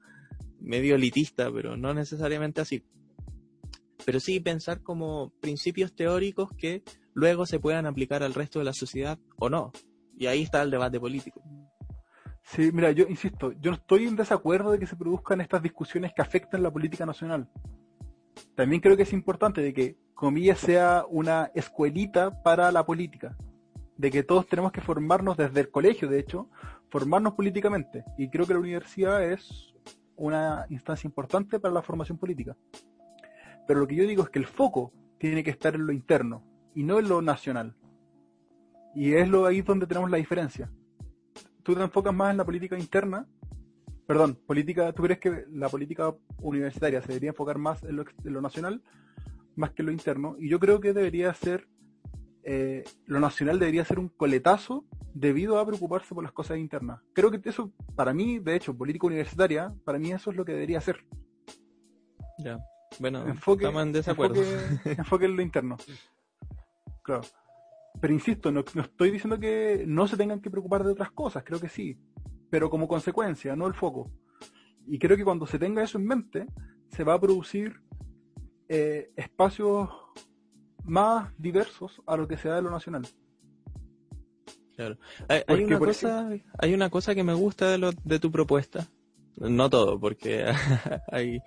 B: medio elitista, pero no necesariamente así. pero sí pensar como principios teóricos que luego se puedan aplicar al resto de la sociedad o no. Y ahí está el debate político.
A: Sí, mira, yo insisto, yo no estoy en desacuerdo de que se produzcan estas discusiones que afecten la política nacional. También creo que es importante de que, comillas, sea una escuelita para la política. De que todos tenemos que formarnos desde el colegio, de hecho, formarnos políticamente. Y creo que la universidad es una instancia importante para la formación política. Pero lo que yo digo es que el foco tiene que estar en lo interno y no en lo nacional. Y es lo ahí donde tenemos la diferencia. Tú te enfocas más en la política interna, perdón, política, ¿tú crees que la política universitaria se debería enfocar más en lo, nacional más que en lo interno? Y yo creo que debería ser, eh, lo nacional debería ser un coletazo debido a preocuparse por las cosas internas. Creo que eso, para mí, de hecho, política universitaria, para mí eso es lo que debería ser.
B: Ya. Bueno, enfoque, estamos en desacuerdo.
A: Enfoque, en lo interno. Claro. Pero insisto, no, estoy diciendo que no se tengan que preocupar de otras cosas, creo que sí. Pero como consecuencia, no el foco. Y creo que cuando se tenga eso en mente, se va a producir eh, espacios más diversos a lo que se da de lo nacional.
B: Claro. Hay, una cosa, hay una cosa que me gusta de, lo, de tu propuesta. No todo, porque hay,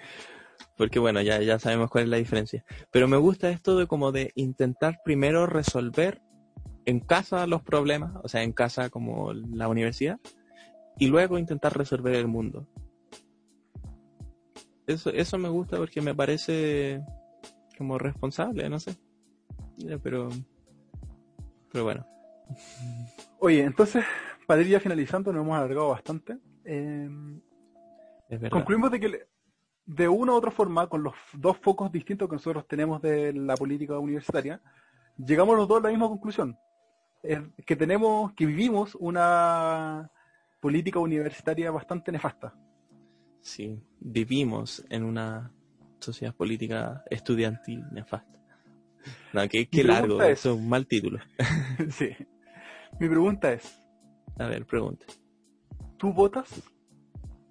B: porque bueno, ya, ya sabemos cuál es la diferencia. Pero me gusta esto de como de intentar primero resolver en casa los problemas, o sea, en casa como la universidad, y luego intentar resolver el mundo. Eso, eso me gusta porque me parece como responsable, no sé. Pero, pero bueno.
A: Oye, entonces, para ir ya finalizando, nos hemos alargado bastante. Eh, concluimos de que de una u otra forma, con los dos focos distintos que nosotros tenemos de la política universitaria, llegamos los dos a la misma conclusión. Que tenemos, que vivimos una política universitaria bastante nefasta.
B: Sí, vivimos en una sociedad política estudiantil nefasta. No, qué, largo, es, es un mal título.
A: sí. Mi pregunta es.
B: A ver, pregunte.
A: ¿Tú votas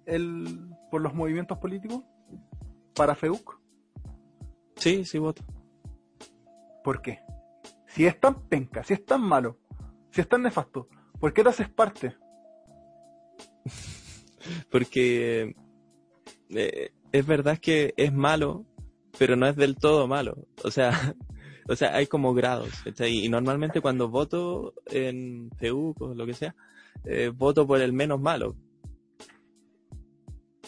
A: el, por los movimientos políticos? para FEUC?
B: Sí, sí voto.
A: ¿Por qué? Si es tan penca, si es tan malo, si es nefasto, ¿por qué te haces parte?
B: Porque eh, es verdad que es malo, pero no es del todo malo. O sea, o sea, hay como grados. Y normalmente cuando voto en FEUC o lo que sea, eh, voto por el menos malo.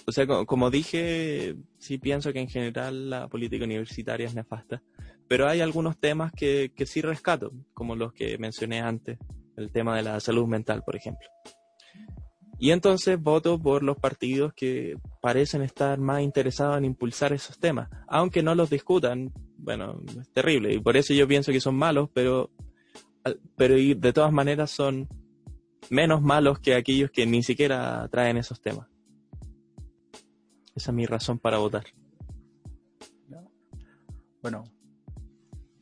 B: O sea, como, dije, sí pienso que en general la política universitaria es nefasta, pero hay algunos temas que, que sí rescato, como los que mencioné antes, el tema de la salud mental, por ejemplo. Y entonces voto por los partidos que parecen estar más interesados en impulsar esos temas, aunque no los discutan, bueno, es terrible, y por eso yo pienso que son malos, pero, pero de todas maneras son menos malos que aquellos que ni siquiera traen esos temas. Esa es mi razón para votar.
A: Bueno,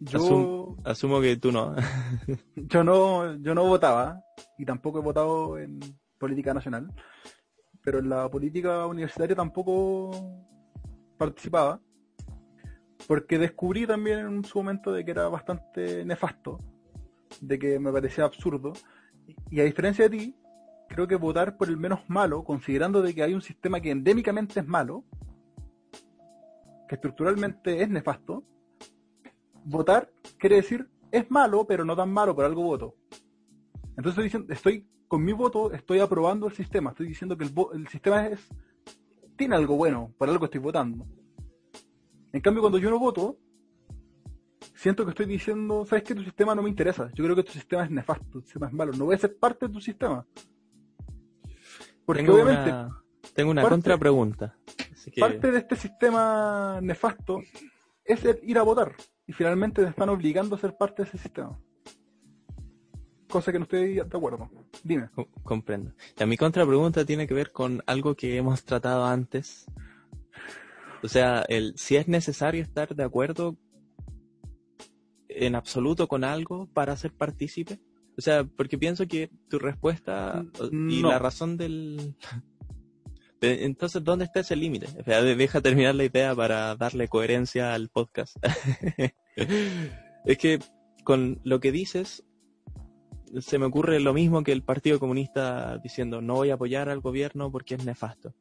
A: yo
B: asumo que tú no.
A: yo no, yo no votaba y tampoco he votado en política nacional, pero en la política universitaria tampoco participaba, porque descubrí también en su momento de que era bastante nefasto, de que me parecía absurdo, y a diferencia de ti, creo que votar por el menos malo, considerando de que hay un sistema que endémicamente es malo, que estructuralmente es nefasto, votar quiere decir es malo, pero no tan malo, por algo voto. Entonces estoy, diciendo, estoy con mi voto estoy aprobando el sistema, estoy diciendo que el, el sistema es tiene algo bueno, por algo estoy votando. En cambio, cuando yo no voto, siento que estoy diciendo, sabes que tu sistema no me interesa, yo creo que tu sistema es nefasto, tu sistema es malo, no voy a ser parte de tu sistema.
B: Porque tengo obviamente. Una, tengo una contrapregunta.
A: Parte de este sistema nefasto es el ir a votar. Y finalmente te están obligando a ser parte de ese sistema. Cosa que no estoy de acuerdo. Dime.
B: comprendo. Y mi contrapregunta tiene que ver con algo que hemos tratado antes. O sea, el si es necesario estar de acuerdo en absoluto con algo para ser partícipe. O sea, porque pienso que tu respuesta y la razón del, Entonces, ¿dónde está ese límite? deja terminar la idea para darle coherencia al podcast. es que con lo que dices, se me ocurre lo mismo que el Partido Comunista diciendo no voy a apoyar al gobierno porque es nefasto.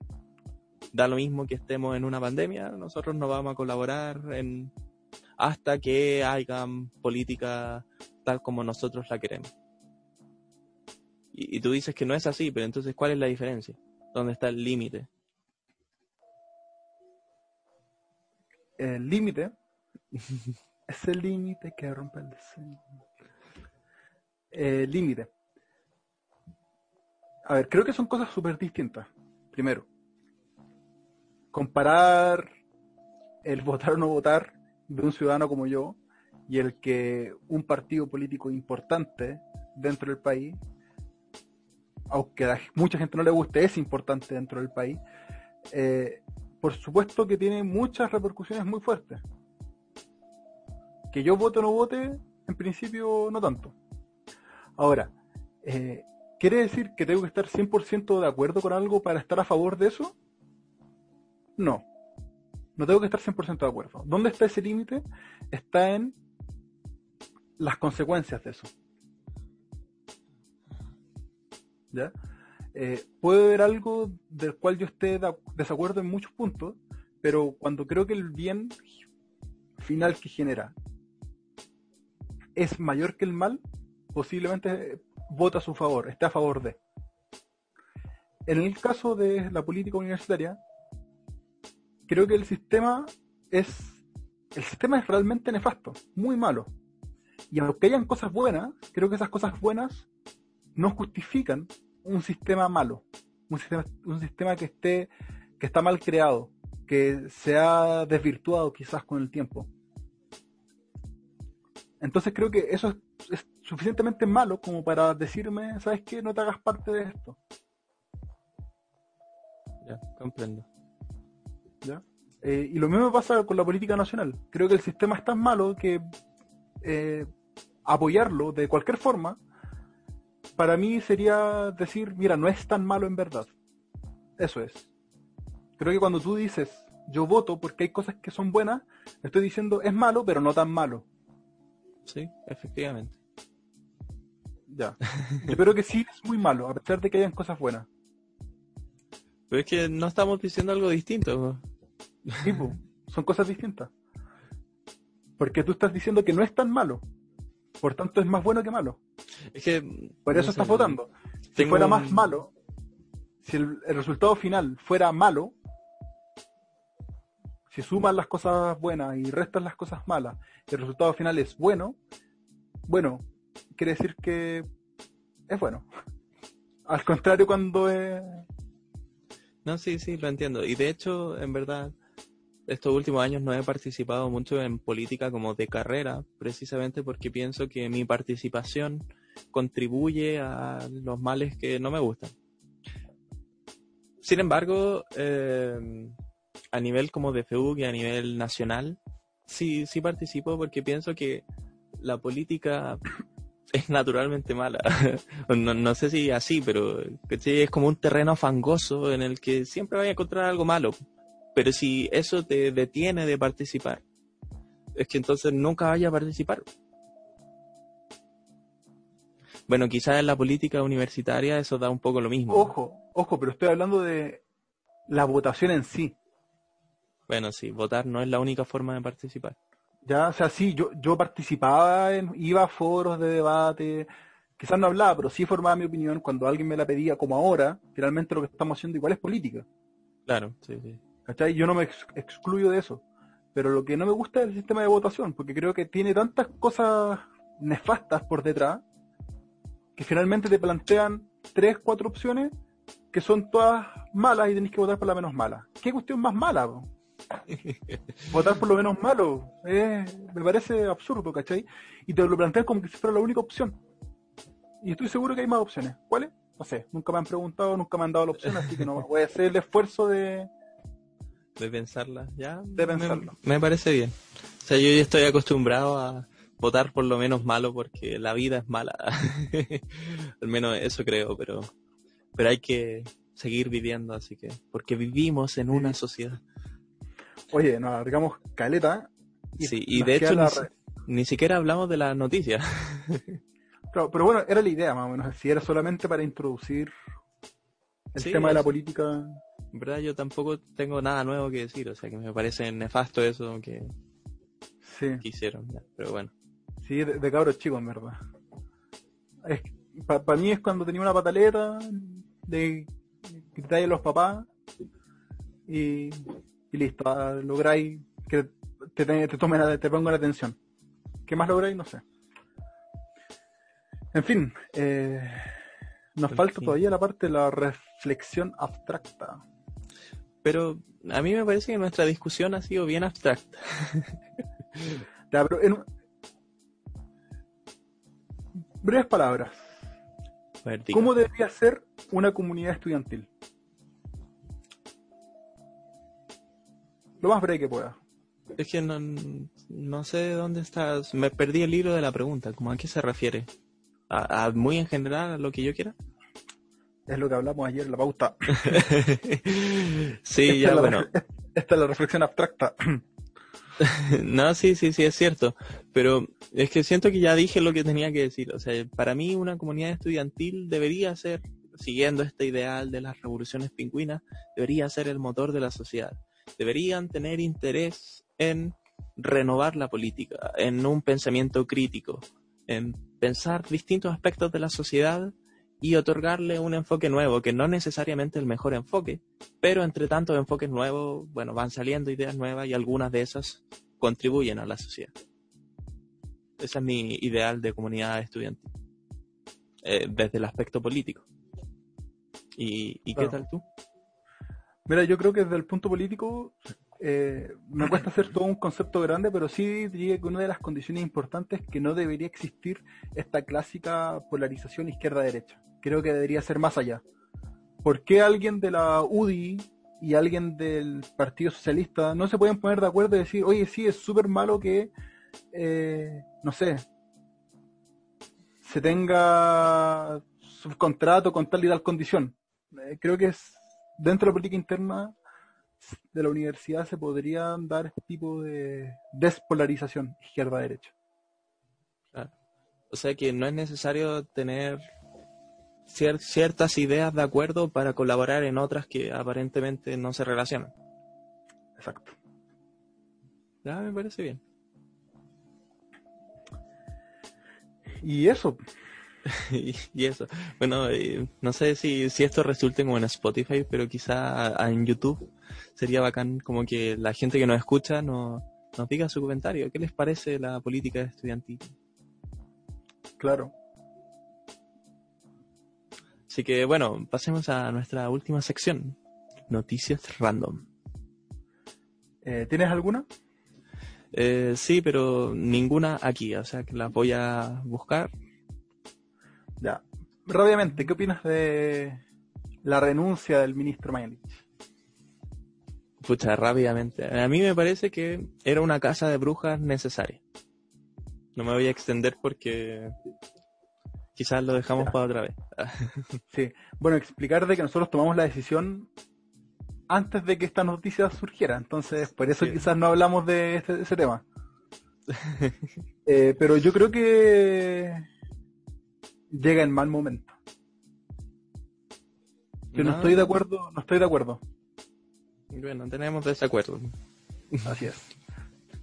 B: Da lo mismo que estemos en una pandemia, nosotros no vamos a colaborar en hasta que hagan política tal como nosotros la queremos. Y, y tú dices que no es así, pero entonces ¿cuál es la diferencia? ¿Dónde está el límite?
A: El límite es el límite que rompe el diseño. El límite. A ver, creo que son cosas súper distintas. Primero, comparar el votar o no votar de un ciudadano como yo y el que un partido político importante dentro del país aunque a mucha gente no le guste, es importante dentro del país, eh, por supuesto que tiene muchas repercusiones muy fuertes. Que yo vote o no vote, en principio no tanto. Ahora, eh, ¿quiere decir que tengo que estar 100% de acuerdo con algo para estar a favor de eso? No. No tengo que estar 100% de acuerdo. ¿Dónde está ese límite? Está en las consecuencias de eso. Eh, puede haber algo del cual yo esté de desacuerdo en muchos puntos, pero cuando creo que el bien final que genera es mayor que el mal, posiblemente vota a su favor, esté a favor de. En el caso de la política universitaria, creo que el sistema es el sistema es realmente nefasto, muy malo. Y aunque hayan cosas buenas, creo que esas cosas buenas no justifican un sistema malo, un sistema, un sistema que esté, que está mal creado, que se ha desvirtuado quizás con el tiempo. Entonces creo que eso es, suficientemente malo como para decirme, ¿sabes qué? No te hagas parte de esto.
B: Ya, comprendo.
A: ¿Ya? Eh, y lo mismo pasa con la política nacional. Creo que el sistema es tan malo que eh, apoyarlo de cualquier forma para mí sería decir, mira, no es tan malo en verdad. Eso es. Creo que cuando tú dices, yo voto porque hay cosas que son buenas, estoy diciendo, es malo, pero no tan malo.
B: Sí, efectivamente.
A: Ya. Yo creo que sí es muy malo, a pesar de que hayan cosas buenas.
B: Pero es que no estamos diciendo algo distinto.
A: Sí, son cosas distintas. Porque tú estás diciendo que no es tan malo. Por tanto, es más bueno que malo.
B: Es que.
A: Por eso estás votando. Si fuera más malo, si el, resultado final fuera malo, si sumas las cosas buenas y restas las cosas malas, y el resultado final es bueno, bueno, quiere decir que es bueno. Al contrario, cuando es.
B: No, sí, sí, lo entiendo. Y de hecho, en verdad, estos últimos años no he participado mucho en política como de carrera, precisamente porque pienso que mi participación contribuye a los males que no me gustan. Sin embargo, eh, a nivel como de FEUC y a nivel nacional, sí, sí participo porque pienso que la política es naturalmente mala. no, sé si así, pero es como un terreno fangoso en el que siempre vaya a encontrar algo malo. Pero si eso te detiene de participar, es que entonces nunca vaya a participar. Bueno, quizás en la política universitaria eso da un poco lo mismo.
A: Ojo, ojo, pero estoy hablando de la votación en sí.
B: Bueno, sí, votar no es la única forma de participar.
A: Ya, o sea, sí, yo, yo participaba, en, iba a foros de debate, quizás no hablaba, pero sí formaba mi opinión cuando alguien me la pedía, como ahora, finalmente lo que estamos haciendo igual es política.
B: Claro, sí, sí.
A: ¿Cachai? Yo no me excluyo de eso. Pero lo que no me gusta es el sistema de votación, porque creo que tiene tantas cosas nefastas por detrás que finalmente te plantean tres, cuatro opciones que son todas malas y tenés que votar por la menos mala. ¿Qué cuestión más mala? votar por lo menos malo me parece absurdo, ¿cachai? Y te lo plantean como que si fuera la única opción. Y estoy seguro que hay más opciones. ¿Cuáles? No sé, nunca me han preguntado, nunca me han dado la opción, así que no voy a hacer el esfuerzo de...
B: De pensarla, ¿ya?
A: De pensarlo.
B: Me, me parece bien. O sea, yo ya estoy acostumbrado a, votar por lo menos malo porque la vida es mala. Al menos eso creo, pero pero hay que seguir viviendo, así que, porque vivimos en una sociedad.
A: Oye, nos alargamos caleta.
B: sí, y de hecho
A: la
B: ni, ni siquiera hablamos de la noticia.
A: Claro, pero bueno, era la idea más o menos, si era solamente para introducir el
B: Sí,
A: tema de la política.
B: En verdad yo tampoco tengo nada nuevo que decir, o sea que me parece nefasto eso que,
A: Sí,
B: que hicieron, ya, pero bueno.
A: sí, de, de cabros chicos, en verdad. Para mí es cuando tenía una pataleta de gritáis a los papás y, y listo, ah, lográis que te, te, te tomen la- te pongan la atención. ¿Qué más lográis? No sé. En fin, eh, nos falta todavía la parte de la reflexión abstracta.
B: Pero a mí me parece que nuestra discusión ha sido bien abstracta.
A: Ya, pero en breves palabras,
B: ver.
A: ¿cómo debería ser una comunidad estudiantil? Lo más breve que pueda.
B: Es que no, no sé dónde estás. Me perdí el hilo de la pregunta. ¿Cómo a qué se refiere? ¿A, a muy en general a lo que yo quiera?
A: Es lo que hablamos ayer en la pauta.
B: sí,
A: Esta
B: ya
A: es
B: bueno.
A: Esta es la reflexión abstracta.
B: No, sí, sí, sí, es cierto. Pero es que siento que ya dije lo que tenía que decir. O sea, para mí una comunidad estudiantil debería ser, siguiendo este ideal de las revoluciones pingüinas, debería ser el motor de la sociedad. Deberían tener interés en renovar la política, en un pensamiento crítico, en pensar distintos aspectos de la sociedad y otorgarle un enfoque nuevo, que no necesariamente el mejor enfoque, pero entre tantos enfoques nuevos, bueno, van saliendo ideas nuevas y algunas de esas contribuyen a la sociedad. Ese es mi ideal de comunidad estudiantil, eh, desde el aspecto político. ¿Y, y qué tal tú?
A: Mira, yo creo que desde el punto político eh, me cuesta hacer todo un concepto grande, pero sí diría que una de las condiciones importantes es que no debería existir esta clásica polarización izquierda-derecha. Creo que debería ser más allá. ¿Por qué alguien de la UDI y alguien del Partido Socialista no se pueden poner de acuerdo y decir, oye, sí, es súper malo que, eh, no sé, se tenga subcontrato con tal y tal condición? Eh, creo que es dentro de la política interna de la universidad se podrían dar este tipo de despolarización izquierda-derecha.
B: O sea que no es necesario tener cier- ciertas ideas de acuerdo para colaborar en otras que aparentemente no se relacionan.
A: Exacto.
B: Ya me parece bien.
A: Y eso,
B: y, y eso. Bueno, eh, no sé si, si esto resulte como en Spotify, pero quizá a- en YouTube sería bacán como que la gente que nos escucha nos, nos diga su comentario. ¿Qué les parece la política estudiantil?
A: claro.
B: Así que bueno, pasemos a nuestra última sección. Noticias random.
A: Eh, ¿Tienes alguna?
B: Eh, sí, pero ninguna aquí, o sea que las voy a buscar.
A: Ya. Rápidamente, ¿qué opinas de la renuncia del ministro Mañalich?
B: Pucha, rápidamente. A mí me parece que era una casa de brujas necesaria. No me voy a extender porque quizás lo dejamos
A: Ya.
B: para otra vez.
A: Sí. Bueno, explicar de que nosotros tomamos la decisión antes de que esta noticia surgiera. Entonces, por eso
B: Sí.
A: quizás no hablamos de este- ese tema. Eh, pero yo creo que llega en mal momento. Yo no,
B: No.
A: estoy de acuerdo, no estoy de acuerdo.
B: Bueno, tenemos desacuerdo.
A: Así es.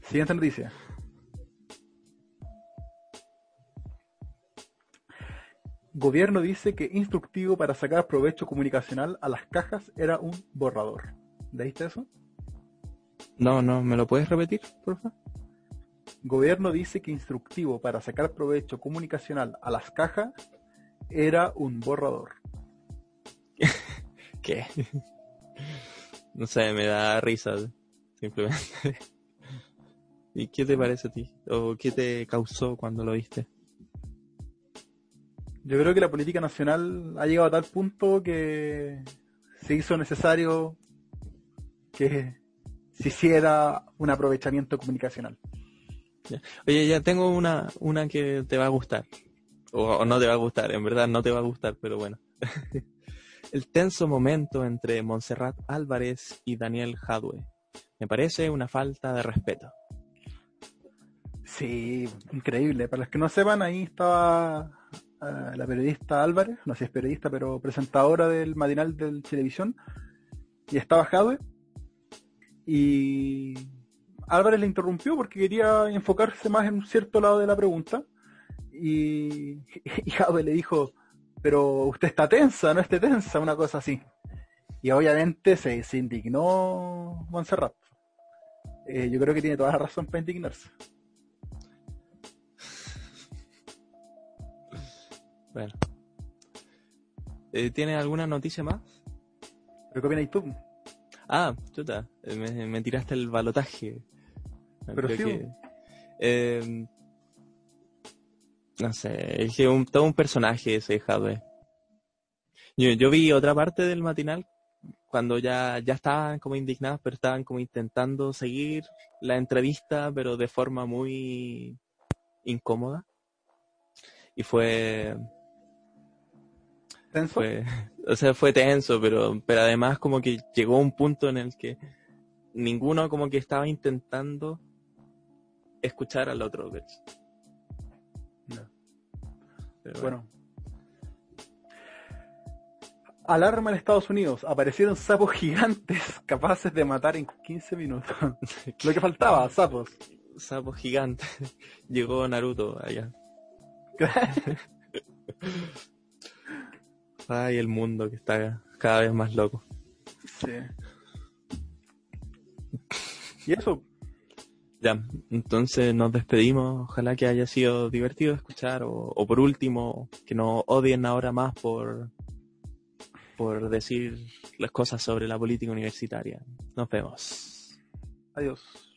A: Siguiente noticia. Gobierno dice que instructivo para sacar provecho comunicacional a las cajas era un borrador. ¿Leíste eso?
B: No, no, ¿me lo puedes repetir, por favor?
A: Gobierno dice que instructivo para sacar provecho comunicacional a las cajas era un borrador.
B: ¿Qué? no sé, me da risa, simplemente. ¿Y qué te parece a ti? ¿O qué te causó cuando lo viste?
A: Yo creo que la política nacional ha llegado a tal punto que se hizo necesario que se hiciera un aprovechamiento comunicacional.
B: Oye, ya tengo una, una que te va a gustar. O, no te va a gustar, en verdad no te va a gustar, pero bueno. el tenso momento entre Montserrat Álvarez y Daniel Jadwe. Me parece una falta de respeto.
A: Sí, increíble. Para los que no sepan, ahí estaba eh, la periodista Álvarez, no sé si es periodista, pero presentadora del matinal de televisión, y estaba Jadwe. Y Álvarez le interrumpió porque quería enfocarse más en un cierto lado de la pregunta. Y, y le dijo, pero usted está tensa, no esté tensa, una cosa así. Y obviamente se, se indignó Montserrat. Eh, yo creo que tiene toda la razón para indignarse.
B: Bueno. Eh, ¿Tienes alguna noticia más?
A: ¿Pero qué opinas tú?
B: Ah, chuta, me, me tiraste el balotaje.
A: Pero
B: Creo
A: sí,
B: que, eh, no sé, es que un, todo un personaje ese Jadwe. Yo, yo vi otra parte del matinal cuando ya, ya estaban como indignados, pero estaban como intentando seguir la entrevista, pero de forma muy incómoda. Y fue,
A: ¿Tenso?
B: fue, o sea, fue tenso, pero, pero además como que llegó un punto en el que ninguno como que estaba intentando escuchar al otro.
A: No.
B: Pero
A: Bueno. Alarma en Estados Unidos. Aparecieron sapos gigantes capaces de matar en 15 minutos. Lo que faltaba, sapos.
B: sapo gigante. Llegó Naruto allá. Ay, el mundo que está cada vez más loco.
A: sí. Y eso,
B: Ya, entonces nos despedimos. Ojalá que haya sido divertido escuchar o, o por último, que no odien ahora más por, por decir las cosas sobre la política universitaria. Nos vemos.
A: adiós.